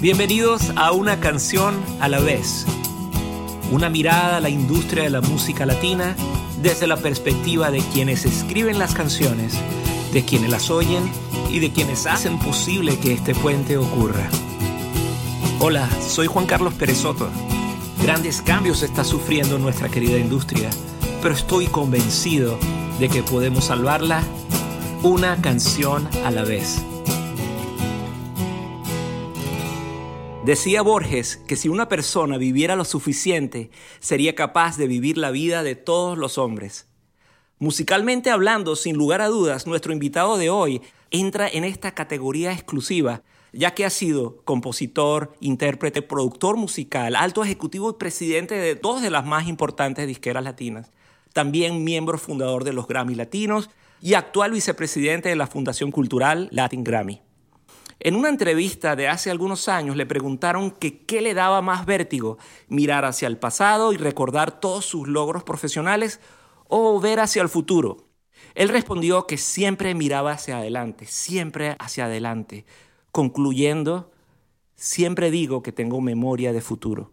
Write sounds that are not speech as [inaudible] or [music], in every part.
Bienvenidos a una canción a la vez. Una mirada a la industria de la música latina desde la perspectiva de quienes escriben las canciones, de quienes las oyen y de quienes hacen posible que este puente ocurra. Hola, soy Juan Carlos Perezoto. Grandes cambios está sufriendo nuestra querida industria, pero estoy convencido de que podemos salvarla una canción a la vez. Decía Borges que si una persona viviera lo suficiente, sería capaz de vivir la vida de todos los hombres. Musicalmente hablando, sin lugar a dudas, nuestro invitado de hoy entra en esta categoría exclusiva, ya que ha sido compositor, intérprete, productor musical, alto ejecutivo y presidente de dos de las más importantes disqueras latinas. También miembro fundador de los Grammy Latinos y actual vicepresidente de la Fundación Cultural Latin Grammy. En una entrevista de hace algunos años le preguntaron que qué le daba más vértigo, mirar hacia el pasado y recordar todos sus logros profesionales o ver hacia el futuro. Él respondió que siempre miraba hacia adelante, siempre hacia adelante, concluyendo, siempre digo que tengo memoria de futuro.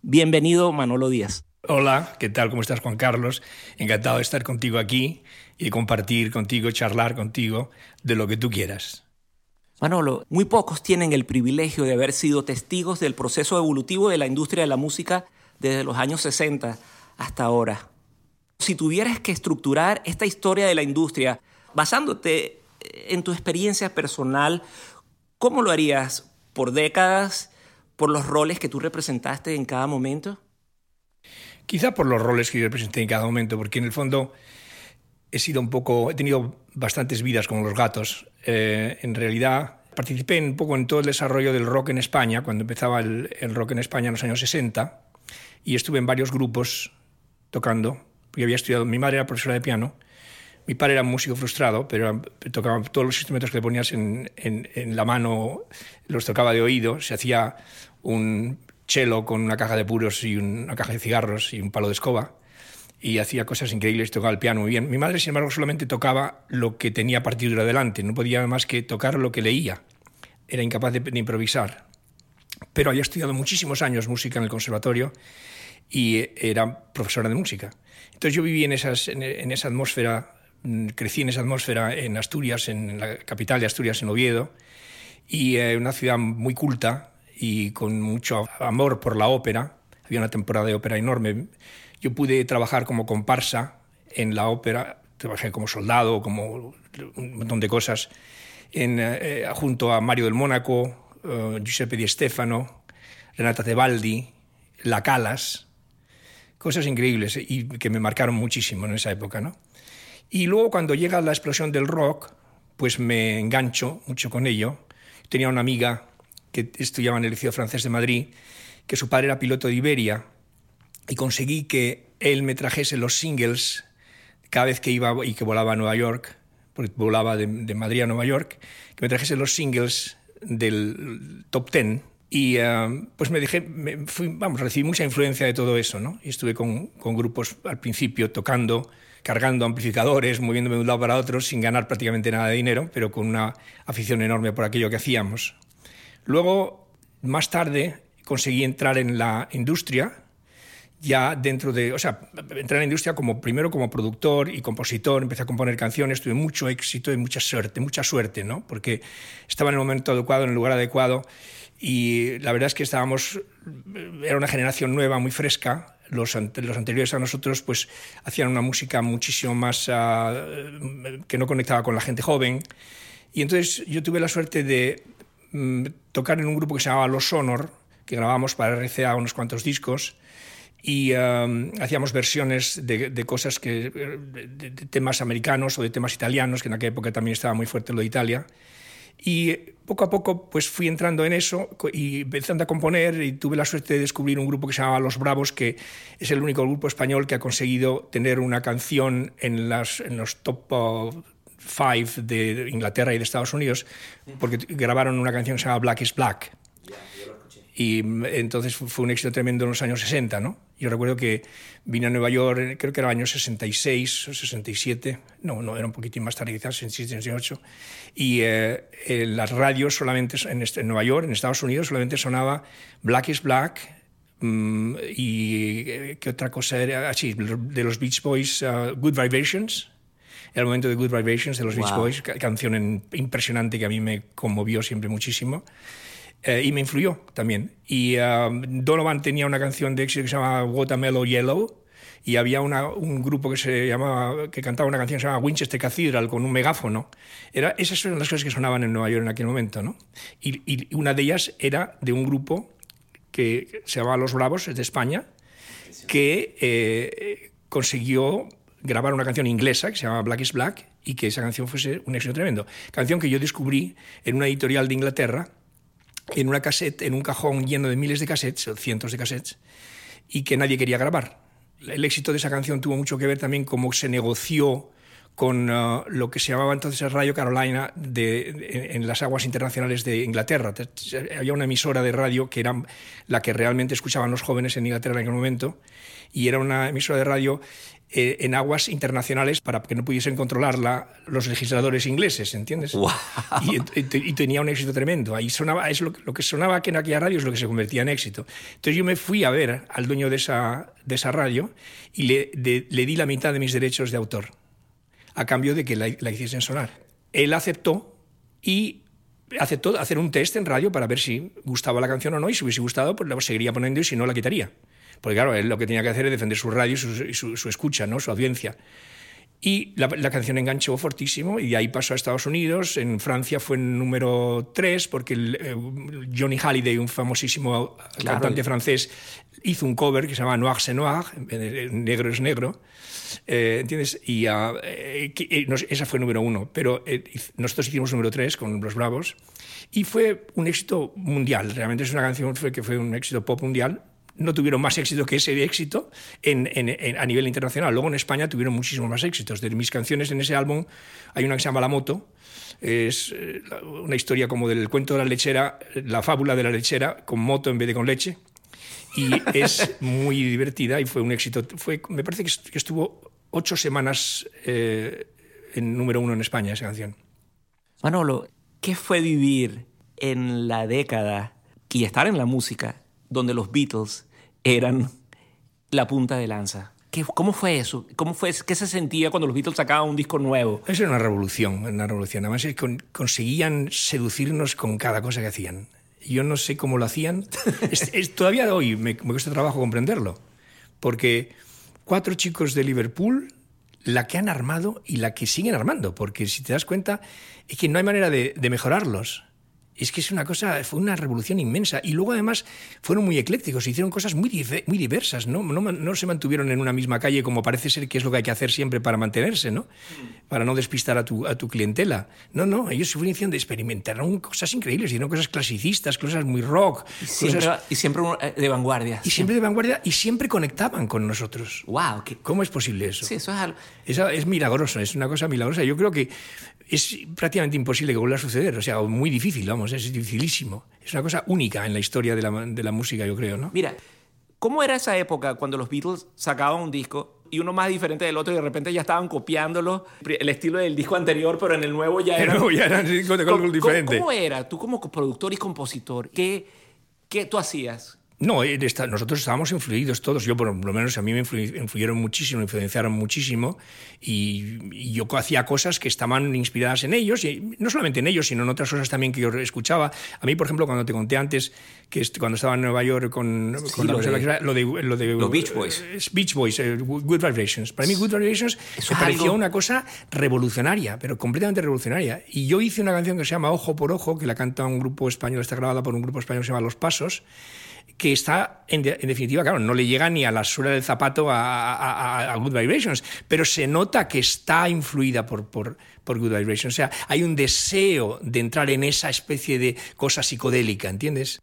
Bienvenido Manolo Díaz. Hola, ¿qué tal? ¿Cómo estás Juan Carlos? Encantado de estar contigo aquí y compartir contigo, charlar contigo de lo que tú quieras. Manolo, muy pocos tienen el privilegio de haber sido testigos del proceso evolutivo de la industria de la música desde los años 60 hasta ahora. Si tuvieras que estructurar esta historia de la industria basándote en tu experiencia personal, ¿cómo lo harías? ¿Por décadas? ¿Por los roles que tú representaste en cada momento? Quizá por los roles que yo representé en cada momento, porque en el fondo he sido un poco, he tenido bastantes vidas como los gatos. Eh, en realidad participé un poco en todo el desarrollo del rock en España, cuando empezaba el, rock en España en los años 60, y estuve en varios grupos tocando, porque había estudiado, mi madre era profesora de piano, mi padre era músico frustrado, pero tocaba todos los instrumentos que le ponías en, en, en la mano, los tocaba de oído, se hacía un cello con una caja de puros y una caja de cigarros y un palo de escoba y hacía cosas increíbles, tocaba el piano muy bien. Mi madre, sin embargo, solamente tocaba lo que tenía partitura delante, no podía más que tocar lo que leía, era incapaz de, improvisar. Pero había estudiado muchísimos años música en el conservatorio y era profesora de música. Entonces yo viví en, esas, en, esa atmósfera, mm, crecí en esa atmósfera en Asturias, en la capital de Asturias, en Oviedo, y eh, una ciudad muy culta y con mucho amor por la ópera. Había una temporada de ópera enorme yo pude trabajar como comparsa en la ópera, trabajé como soldado, como un montón de cosas, en, eh, junto a Mario del Mónaco, uh, Giuseppe Di Stefano, Renata Tebaldi, La Calas, cosas increíbles y que me marcaron muchísimo en esa época. ¿no? Y luego cuando llega la explosión del rock, pues me engancho mucho con ello. Tenía una amiga que estudiaba en el Liceo Francés de Madrid, que su padre era piloto de Iberia y conseguí que él me trajese los singles cada vez que iba y que volaba a Nueva York, porque volaba de, Madrid a Nueva York, que me trajese los singles del top ten y eh, pues me dejé, me fui, vamos, recibí mucha influencia de todo eso, ¿no? Y estuve con, con, grupos al principio tocando, cargando amplificadores, moviéndome de un lado para otro sin ganar prácticamente nada de dinero, pero con una afición enorme por aquello que hacíamos. Luego, más tarde, conseguí entrar en la industria ya dentro de, o sea, entré en la industria como primero como productor y compositor, empecé a componer canciones, tuve mucho éxito y mucha suerte, mucha suerte, ¿no? Porque estaba en el momento adecuado, en el lugar adecuado y la verdad es que estábamos, era una generación nueva, muy fresca, los, los anteriores a nosotros pues hacían una música muchísimo más ah, que no conectaba con la gente joven. Y entonces yo tuve la suerte de mm, tocar en un grupo que se llamaba Los Sonor, que grabamos para RCA unos cuantos discos y um, hacíamos versiones de, cosas que de, temas americanos o de temas italianos que en aquella época también estaba muy fuerte lo de Italia. Y poco a poco pues fui entrando en eso y empezando a componer y tuve la suerte de descubrir un grupo que se llamaba Los Bravos que es el único grupo español que ha conseguido tener una canción en, las, en los top five de Inglaterra y de Estados Unidos porque grabaron una canción que se llama Black is Black Y entonces fue un éxito tremendo en los años 60, ¿no? Yo recuerdo que vine a Nueva York, creo que era el año 66 o 67, no, no, era un poquitín más tarde, quizás 67, 68, y eh, en las radios solamente, en, este, en, Nueva York, en Estados Unidos, solamente sonaba Black is Black, mm, y eh, ¿qué otra cosa era? Ah, sí, de los Beach Boys, uh, Good Vibrations, el momento de Good Vibrations de los wow. Beach Boys, canción impresionante que a mí me conmovió siempre muchísimo. Eh, y me influyó también. Y um, Donovan tenía una canción de éxito que se llama Watermelon Yellow y había una, un grupo que se llamaba que cantaba una canción que se llamaba Winchester Cathedral con un megáfono. Era, esas eran las cosas que sonaban en Nueva York en aquel momento, ¿no? Y, y una de ellas era de un grupo que se llamaba Los Bravos, es de España, que eh, consiguió grabar una canción inglesa que se llama Black is Black y que esa canción fuese un éxito tremendo. Canción que yo descubrí en una editorial de Inglaterra en una cassette, en un cajón lleno de miles de cassettes, o cientos de cassettes, y que nadie quería grabar. El éxito de esa canción tuvo mucho que ver también cómo se negoció con uh, lo que se llamaba entonces Radio Carolina de, en las aguas internacionales de Inglaterra. Había una emisora de radio que era la que realmente escuchaban los jóvenes en Inglaterra en aquel momento, y era una emisora de radio eh, en aguas internacionales para que no pudiesen controlarla los legisladores ingleses, ¿entiendes? Wow. Y, y, y, tenía un éxito tremendo. Ahí sonaba, es lo, lo, que sonaba que en aquella radio es lo que se convertía en éxito. Entonces yo me fui a ver al dueño de esa, de esa radio y le, de, le di la mitad de mis derechos de autor a cambio de que la, la hiciesen sonar. Él aceptó y aceptó hacer un test en radio para ver si gustaba la canción o no y si hubiese gustado pues la seguiría poniendo y si no la quitaría. Porque claro, él lo que tenía que hacer es defender su radio y su, su, su escucha, ¿no? su audiencia. Y la, la, canción enganchó fortísimo y de ahí pasó a Estados Unidos. En Francia fue en número 3 porque el, eh, Johnny Halliday, un famosísimo claro. cantante francés, hizo un cover que se llama Noir c'est Noir, negro es negro. Eh, ¿Entiendes? Y uh, eh, nos, esa fue número uno. Pero eh, nosotros hicimos número 3 con Los Bravos y fue un éxito mundial. Realmente es una canción que fue un éxito pop mundial no tuvieron más éxito que ese éxito en, a nivel internacional. Luego en España tuvieron muchísimos más éxitos. De mis canciones en ese álbum hay una que se llama La Moto, es eh, una historia como del cuento de la lechera, la fábula de la lechera con moto en vez de con leche. Y es muy divertida y fue un éxito. Fue, me parece que estuvo ocho semanas eh, en número uno en España esa canción. Manolo, ¿qué fue vivir en la década y estar en la música donde los Beatles eran la punta de lanza. ¿Qué, ¿Cómo fue eso? ¿Cómo fue, ¿Qué se sentía cuando los Beatles sacaban un disco nuevo? Eso era una revolución, una revolución. Además, es que conseguían seducirnos con cada cosa que hacían. Yo no sé cómo lo hacían. [laughs] es, es, todavía hoy me, me cuesta trabajo comprenderlo. Porque cuatro chicos de Liverpool, la que han armado y la que siguen armando. Porque si te das cuenta, es que no hay manera de, de mejorarlos es que es una cosa, fue una revolución inmensa. Y luego además fueron muy eclécticos, hicieron cosas muy, muy diversas, ¿no? ¿no? No, se mantuvieron en una misma calle como parece ser que es lo que hay que hacer siempre para mantenerse, ¿no? Para no despistar a tu, a tu clientela. No, no, ellos se fueron de experimentaron cosas increíbles, hicieron cosas clasicistas, cosas muy rock. Y siempre, cosas... y siempre eh, de vanguardia. Y siempre de vanguardia y siempre conectaban con nosotros. ¡Wow! ¿qué? ¿Cómo es posible eso? Sí, eso es algo... Eso es milagroso, es una cosa milagrosa. Yo creo que es prácticamente imposible que vuelva a suceder, o sea, muy difícil, vamos, es dificilísimo. Es una cosa única en la historia de la, de la música, yo creo, ¿no? Mira, ¿cómo era esa época cuando los Beatles sacaban un disco y uno más diferente del otro y de repente ya estaban copiándolo el estilo del disco anterior, pero en el nuevo ya era... [laughs] No, ya eran discos de color diferente. ¿Cómo, era? Tú como productor y compositor, ¿qué, qué tú hacías? No, nosotros estábamos influidos todos. Yo, por lo menos, a mí me influyeron muchísimo, me influenciaron muchísimo. Y, y, yo hacía cosas que estaban inspiradas en ellos, y no solamente en ellos, sino en otras cosas también que yo escuchaba. A mí, por ejemplo, cuando te conté antes que cuando estaba en Nueva York con, sí, con lo, la, de, lo, de, lo de los Beach Boys. Beach Boys, uh, Good Vibrations. Para mí, Good Vibrations Eso me pareció algo... una cosa revolucionaria, pero completamente revolucionaria. Y yo hice una canción que se llama Ojo por Ojo, que la canta un grupo español, está grabada por un grupo español que se llama Los Pasos que está, en, de, en, definitiva, claro, no le llega ni a la suela del zapato a, Good Vibrations, pero se nota que está influida por, por, por Good Vibrations. O sea, hay un deseo de entrar en esa especie de cosa psicodélica, ¿entiendes?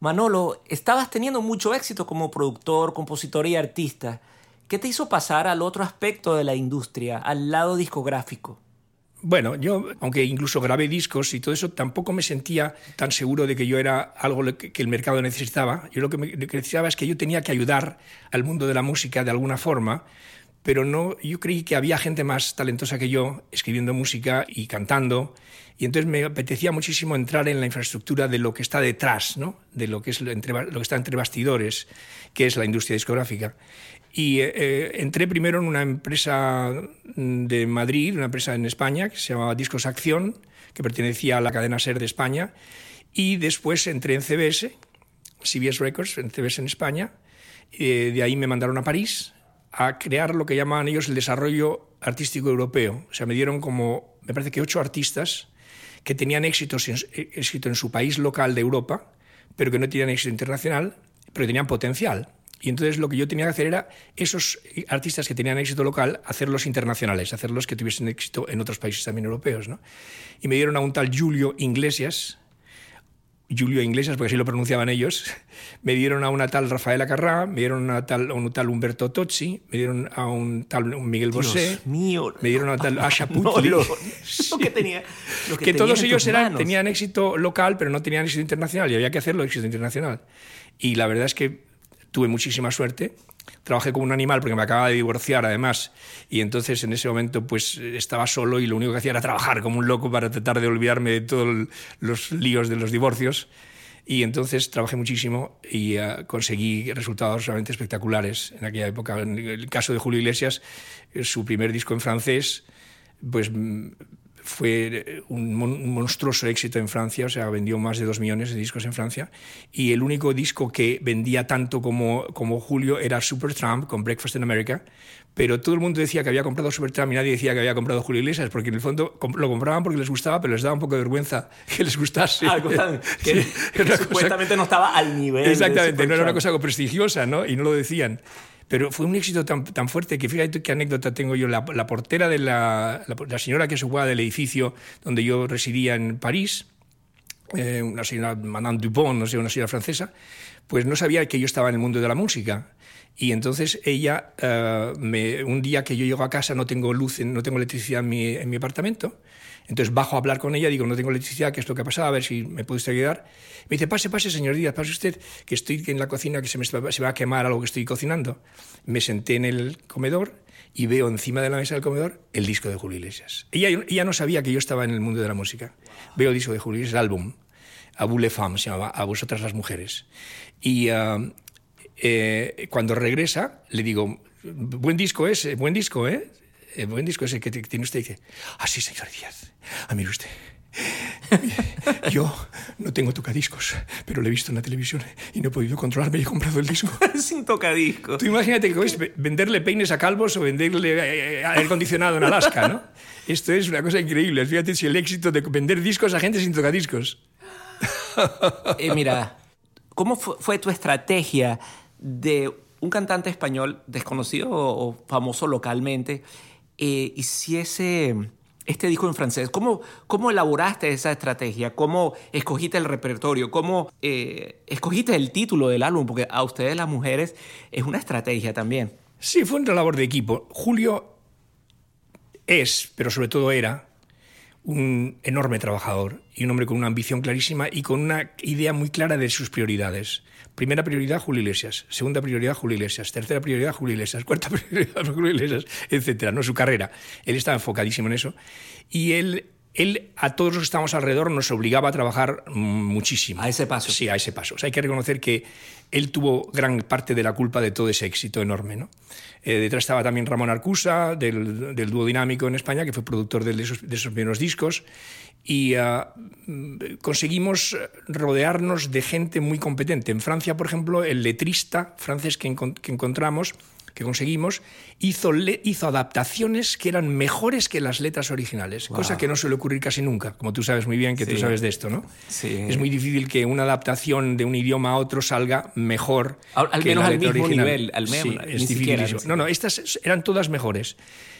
Manolo, estabas teniendo mucho éxito como productor, compositor y artista. ¿Qué te hizo pasar al otro aspecto de la industria, al lado discográfico? Bueno, yo, aunque incluso grabé discos y todo eso, tampoco me sentía tan seguro de que yo era algo que el mercado necesitaba. Yo lo que, necesitaba es que yo tenía que ayudar al mundo de la música de alguna forma, pero no, yo creí que había gente más talentosa que yo escribiendo música y cantando. Y entonces me apetecía muchísimo entrar en la infraestructura de lo que está detrás, ¿no? de lo que, es entre, lo que está entre bastidores, que es la industria discográfica. Y eh, eh, entré primero en una empresa de Madrid, una empresa en España, que se llamaba Discos Acción, que pertenecía a la cadena SER de España. Y después entré en CBS, CBS Records, en CBS en España. Eh, de ahí me mandaron a París a crear lo que llamaban ellos el desarrollo artístico europeo. O sea, me dieron como, me parece que ocho artistas que tenían éxito éxito en su país local de Europa, pero que no tenían éxito internacional, pero tenían potencial. Y entonces lo que yo tenía que hacer era esos artistas que tenían éxito local, hacerlos internacionales, hacerlos que tuviesen éxito en otros países también europeos. ¿no? Y me dieron a un tal Julio Iglesias, Julio Iglesias, porque así lo pronunciaban ellos, [laughs] me dieron a una tal Rafaela Carrá, me dieron a, tal, a un tal Humberto Tozzi, me dieron a un tal Miguel Bosé, mío. me dieron a un tal Asha [laughs] Putli. No, lo, [laughs] que tenía, lo que, todos ellos eran, tenían éxito local, pero no tenían éxito internacional, y había que hacerlo éxito internacional. Y la verdad es que tuve muchísima suerte. Trabajé como un animal porque me acababa de divorciar además y entonces en ese momento pues estaba solo y lo único que hacía era trabajar como un loco para tratar de olvidarme de todos los líos de los divorcios y entonces trabajé muchísimo y uh, conseguí resultados realmente espectaculares en aquella época. En el caso de Julio Iglesias, su primer disco en francés, pues fue un, monstruoso éxito en Francia, o sea, vendió más de dos millones de discos en Francia, y el único disco que vendía tanto como, como Julio era Supertramp con Breakfast in America, pero todo el mundo decía que había comprado Supertramp y nadie decía que había comprado Julio Iglesias, porque en el fondo lo compraban porque les gustaba, pero les daba un poco de vergüenza [laughs] que les gustase. Ah, [laughs] que, supuestamente no estaba al nivel. Exactamente, no era una cosa prestigiosa, ¿no? Y no lo decían. Pero fue un éxito tan, tan fuerte que fíjate qué anécdota tengo yo. La, portera de la, la, señora que se ocupaba del edificio donde yo residía en París, eh, una señora Madame Dupont, no sé, una señora francesa, pues no sabía que yo estaba en el mundo de la música. Y entonces ella, eh, un día que yo llego a casa, no tengo luz, no tengo electricidad en mi apartamento, entonces bajo a hablar con ella, digo, no tengo electricidad, ¿qué es lo que ha pasado? A ver si me puede usted ayudar. Me dice, pase, pase, señor Díaz, pase usted, que estoy en la cocina, que se me se va a quemar algo que estoy cocinando. Me senté en el comedor y veo encima de la mesa del comedor el disco de Julio Iglesias. Ella, ella no sabía que yo estaba en el mundo de la música. Veo el disco de Julio Iglesias, el álbum, A Boule Femme, se llamaba, A Vosotras las Mujeres. Y ah, eh, cuando regresa, le digo, buen disco ese, buen disco, ¿eh? El buen disco ese que tiene usted dice, ah, sí, señor Díaz, a mí usted. Yo no tengo tocadiscos, pero lo he visto en la televisión y no he podido controlarme y he comprado el disco. [laughs] Sin tocadiscos. Tú imagínate que es venderle peines a calvos o venderle eh, eh, aire acondicionado en Alaska, ¿no? [laughs] Esto es una cosa increíble. Fíjate si el éxito de vender discos a gente sin tocadiscos. [laughs] Eh, mira, ¿cómo fue tu estrategia de un cantante español desconocido o famoso localmente eh, hiciese este disco en francés. ¿Cómo, ¿Cómo elaboraste esa estrategia? ¿Cómo escogiste el repertorio? ¿Cómo eh, escogiste el título del álbum? Porque a ustedes las mujeres es una estrategia también. Sí, fue una labor de equipo. Julio es, pero sobre todo era, un enorme trabajador y un hombre con una ambición clarísima y con una idea muy clara de sus prioridades. Primera prioridad, Julio Iglesias. Segunda prioridad, Julio Iglesias. Tercera prioridad, Julio Iglesias. Cuarta [laughs] prioridad, Julio Iglesias, etcétera. No su carrera. Él estaba enfocadísimo en eso. Y él, él, a todos los que estábamos alrededor, nos obligaba a trabajar muchísimo. A ese paso. Sí, a ese paso. O sea, hay que reconocer que él tuvo gran parte de la culpa de todo ese éxito enorme. ¿no? Eh, detrás estaba también Ramón Arcusa, del, del dúo dinámico en España, que fue productor de esos, de esos primeros discos y ah, conseguimos rodearnos de gente muy competente. En Francia, por ejemplo, el letrista francés que, encontramos, que conseguimos, hizo, hizo adaptaciones que eran mejores que las letras originales, cosa que no suele ocurrir casi nunca, como tú sabes muy bien que tú sabes de esto, ¿no? Es muy difícil que una adaptación de un idioma a otro salga mejor al, que menos la al letra mismo original. nivel, al menos, es difícil. No, no, estas eran todas mejores.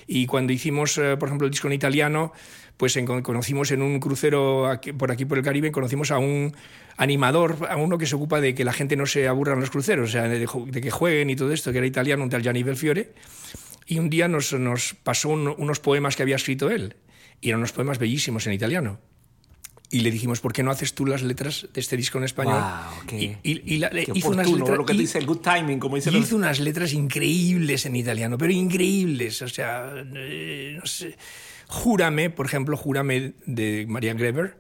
Y cuando hicimos, eh, por ejemplo, el disco en italiano, pues conocimos en un crucero por aquí por el Caribe, conocimos a un animador, a uno que se ocupa de que la gente no se aburra en los cruceros, o sea, de, que jueguen y todo esto, que era italiano, un tal Gianni Belfiore, y un día nos, nos pasó unos poemas que había escrito él. y eran unos poemas bellísimos en italiano. Y le dijimos, ¿por qué no haces tú las letras de este disco en español? Wow, y, y la, qué hizo unas letras, lo que dice el good timing, como dice los- hizo unas letras increíbles en italiano, pero increíbles. O sea, eh, no sé. Júrame, por ejemplo, Júrame de María Greber,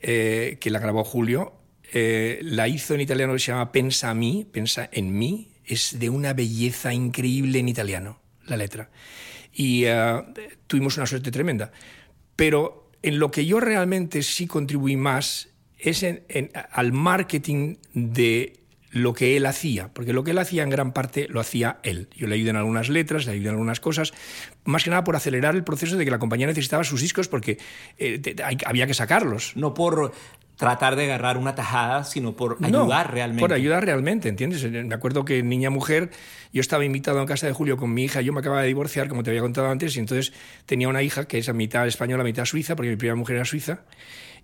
eh, que la grabó Julio, eh, la hizo en italiano se llama Pensa a mí, Pensa en mí. Es de una belleza increíble en italiano, la letra. Y eh, tuvimos una suerte tremenda. Pero en lo que yo realmente sí contribuí más es en- al marketing de lo que él hacía, porque lo que él hacía en gran parte lo hacía él. Yo le ayudé en algunas letras, le ayudé en algunas cosas, más que nada por acelerar el proceso de que la compañía necesitaba sus discos porque eh, te- hay- había que sacarlos. No por tratar de agarrar una tajada, sino por No, ayudar realmente. Por ayudar realmente, ¿entiendes? Me acuerdo que Niña Mujer yo estaba invitado en casa de Julio con mi hija, yo me acababa de divorciar, como te había contado antes, y entonces tenía una hija que es a mitad española, mitad suiza, porque mi primera mujer era suiza.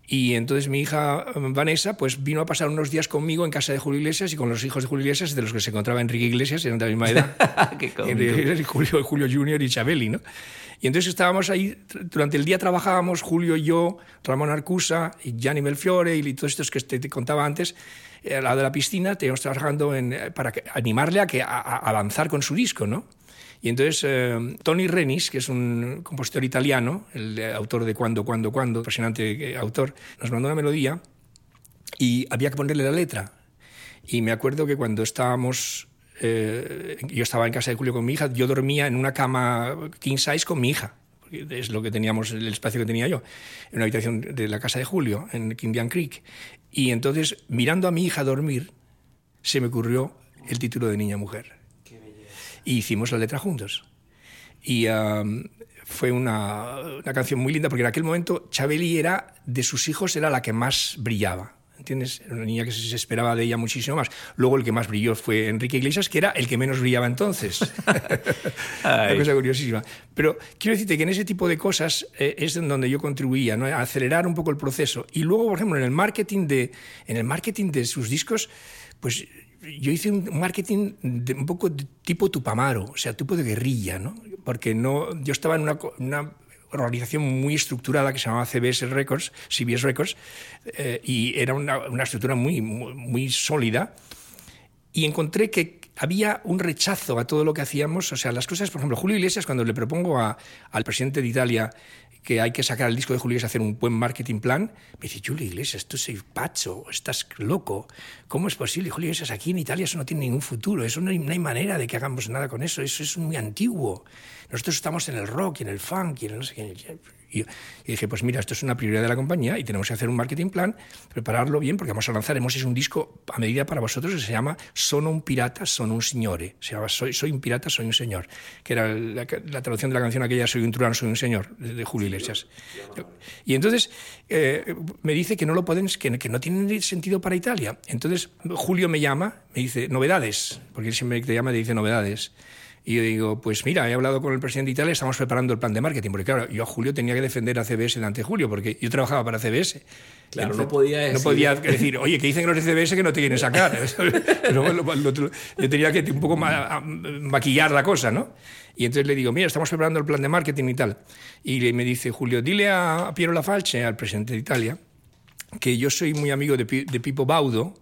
Y entonces mi hija eh, Vanessa pues vino a pasar unos días conmigo en casa de Julio Iglesias y con los hijos de Julio Iglesias, de los que se encontraba Enrique Iglesias, eran de la misma edad. [laughs] Qué cómico. Eh, [laughs] Julio, Julio Junior y Chabeli, ¿no? Y entonces estábamos ahí, durante el día trabajábamos, Julio y yo, Ramón Arcusa y Gianni Melfiore y todos estos que te, te contaba antes, eh, al lado de la piscina, teníamos trabajando en, para animarle a, que, a, a avanzar con su disco, ¿no? Y entonces eh, Tony Renis, que es un compositor italiano, el autor de Cuando, Cuando, Cuando, impresionante eh, autor, nos mandó una melodía y había que ponerle la letra. Y me acuerdo que cuando estábamos, eh, yo estaba en casa de Julio con mi hija, yo dormía en una cama king size con mi hija, es lo que teníamos, el espacio que tenía yo, en una habitación de la casa de Julio, en Indian Creek. Y entonces, mirando a mi hija dormir, se me ocurrió el título de Niña Mujer. Y hicimos la letra juntos. Y um, fue una, una canción muy linda porque en aquel momento Chabeli era, de sus hijos, era la que más brillaba. ¿Entiendes? Era una niña que se esperaba de ella muchísimo más. Luego el que más brilló fue Enrique Iglesias, que era el que menos brillaba entonces. [laughs] una cosa curiosísima. Pero quiero decirte que en ese tipo de cosas eh, es en donde yo contribuía, ¿no? a acelerar un poco el proceso. Y luego, por ejemplo, en el marketing de, en el marketing de sus discos, pues yo hice un marketing un poco de tipo Tupamaro, o sea, tipo de guerrilla, ¿no? Porque no, yo estaba en una, una organización muy estructurada que se llamaba CBS Records, CBS Records, eh, y era una, una estructura muy, muy, muy sólida. Y encontré que había un rechazo a todo lo que hacíamos. O sea, las cosas, por ejemplo, Julio Iglesias, cuando le propongo a- al presidente de Italia que hay que sacar el disco de Julio Iglesias, hacer un buen marketing plan, me dice, Julio Iglesias, tú soy pacho, estás loco. ¿Cómo es posible? Julio Iglesias, aquí en Italia eso no tiene ningún futuro, eso no hay, no hay manera de que hagamos nada con eso, eso es muy antiguo. Nosotros estamos en el rock y en el funk y en el no sé qué. Y, y dije, pues mira, esto es una prioridad de la compañía y tenemos que hacer un marketing plan, prepararlo bien, porque vamos a lanzar, hemos hecho un disco a medida para vosotros que se llama Sono un pirata, sono un signore. Se llama Soy, soy un pirata, soy un señor, que era la, la traducción de la canción aquella Soy un turano, soy un señor, de, de Julio Iglesias. Y entonces eh, me dice que no lo pueden, que, que no tiene sentido para Italia. Entonces Julio me llama, me dice, novedades, porque él siempre te llama te dice novedades. Y yo digo, pues mira, he hablado con el presidente de Italia, estamos preparando el plan de marketing, porque claro, yo a Julio tenía que defender a CBS delante de Julio, porque yo trabajaba para CBS. Claro, no podía decir... No podía decir, oye, que dicen los de CBS que no te quieren sacar. [laughs] Pero bueno, yo tenía que un poco ma- maquillar la cosa, ¿no? Y entonces le digo, mira, estamos preparando el plan de marketing y tal. Y me dice Julio, dile a Piero Lafalce, al presidente de Italia, que yo soy muy amigo de, Pi- de Pippo Baudo,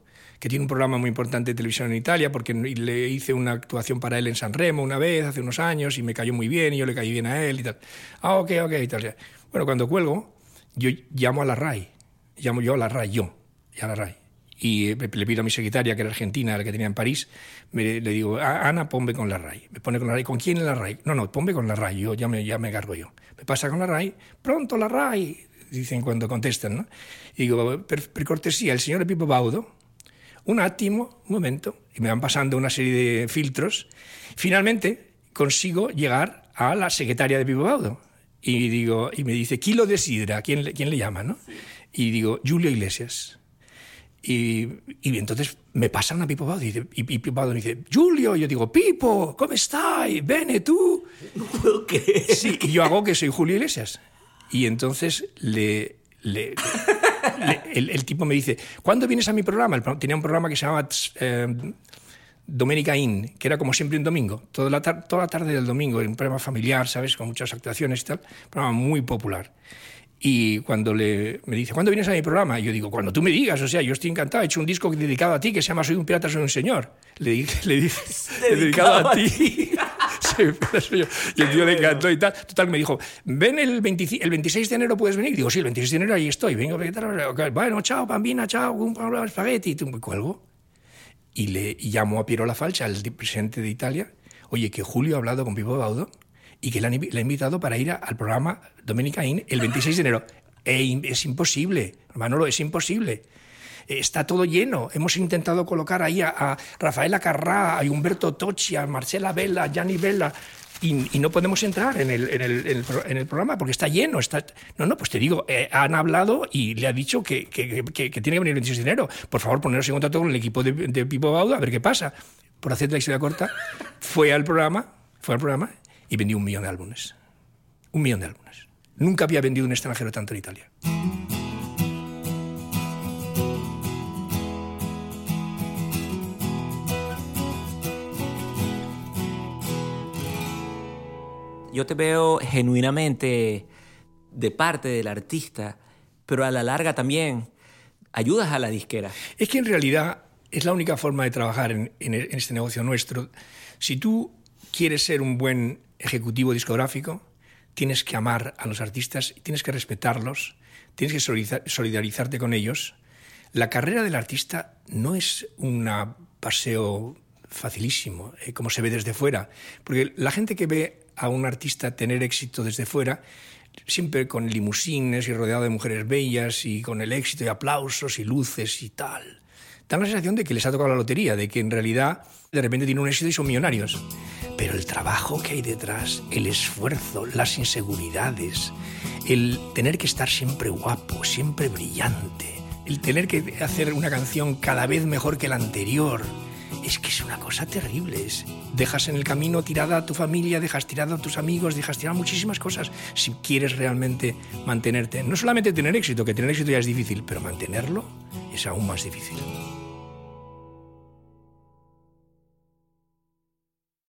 que tiene un programa muy importante de televisión en Italia, porque le hice una actuación para él en San Remo una vez, hace unos años, y me cayó muy bien, y yo le caí bien a él y tal. Ah, ok, ok, y tal. Bueno, cuando cuelgo, yo llamo a la RAI, llamo yo a la RAI, yo, y a la RAI. Y eh, le pido a mi secretaria, que era argentina, la que tenía en París, me- le digo, "Ah, Ana, ponme con la RAI. Me pone con la RAI. ¿Con quién en la RAI? No, no, ponme con la RAI, yo ya me, ya me cargo yo. Me pasa con la RAI, pronto la RAI, dicen cuando contestan, ¿no? Y digo, per, per cortesía, el señor Pipo Baudo, un attimo, un momento, y me van pasando una serie de filtros. Finalmente consigo llegar a la secretaria de Pipo Baudo. Y, digo, y me dice, ¿quién lo desidera? ¿Quién, le- quién le llama? ¿no? Y digo, Julio Iglesias. Y, y entonces me pasan a Pipo Baudo y, dice- y, Pipo Baudo me dice, Julio, y yo digo, Pipo, ¿cómo estás? Bene, tú. [laughs] No puedo creer. Sí, y yo hago que soy Julio Iglesias. Y entonces le- el, el tipo me dice, ¿cuándo vienes a mi programa? El tenía un programa que se llamaba eh, Domenica Inn, que era como siempre un domingo, toda la, toda la tarde del domingo, un programa familiar, ¿sabes? Con muchas actuaciones y tal, un programa muy popular. Y cuando le, me dice, ¿cuándo vienes a mi programa? Y yo digo, cuando tú me digas, o sea, yo estoy encantado, he hecho un disco dedicado a ti que se llama Soy un pirata, soy un señor. Le [laughs] le dije dedicado, a, ti. Sí, [laughs] y el tío le encantó y tal. Total, me dijo, ven el, 26 de enero, ¿puedes venir? Digo, sí, el 26 de enero ahí estoy. Vengo, bueno, chao, bambina, chao, un espagueti. Y cuelgo. Y le y llamo a Piero La Falcha, el presidente de Italia. Oye, que Julio ha hablado con Pipo Baudo y que le, han, ha invitado para ir al programa Dominica In el 26 de enero. E es imposible, Manolo, es imposible. Está todo lleno. Hemos intentado colocar ahí a, Rafaela Carrá, a Humberto Tocci, a Marcela Vela, a Gianni Vela, y, no podemos entrar en el, en, el, en el, programa porque está lleno. No, no, pues te digo, eh, han hablado y le ha dicho que, tiene que venir el 26 de enero. Por favor, poneros en contacto con el equipo de, de Pipo Bauda a ver qué pasa. Por hacer la historia corta, fue al programa, fue al programa y vendió un millón de álbumes. Un millón de álbumes. Nunca había vendido un extranjero tanto en Italia. Yo te veo genuinamente de parte del artista, pero a la larga también ayudas a la disquera. Es que en realidad es la única forma de trabajar en, en este negocio nuestro. Si tú quieres ser un buen ejecutivo discográfico, tienes que amar a los artistas, tienes que respetarlos, tienes que solidarizarte con ellos. La carrera del artista no es un paseo facilísimo, eh, como se ve desde fuera, porque la gente que ve a un artista tener éxito desde fuera, siempre con limusines y rodeado de mujeres bellas y con el éxito y aplausos y luces y tal, dan la sensación de que les ha tocado la lotería, de que en realidad de repente tienen un éxito y son millonarios. Pero el trabajo que hay detrás, el esfuerzo, las inseguridades, el tener que estar siempre guapo, siempre brillante, el tener que hacer una canción cada vez mejor que la anterior, es que es una cosa terrible. dejas en el camino tirada a tu familia, dejas tirado a tus amigos, dejas tirado muchísimas cosas si quieres realmente mantenerte. No solamente tener éxito, que tener éxito ya es difícil, pero mantenerlo es aún más difícil.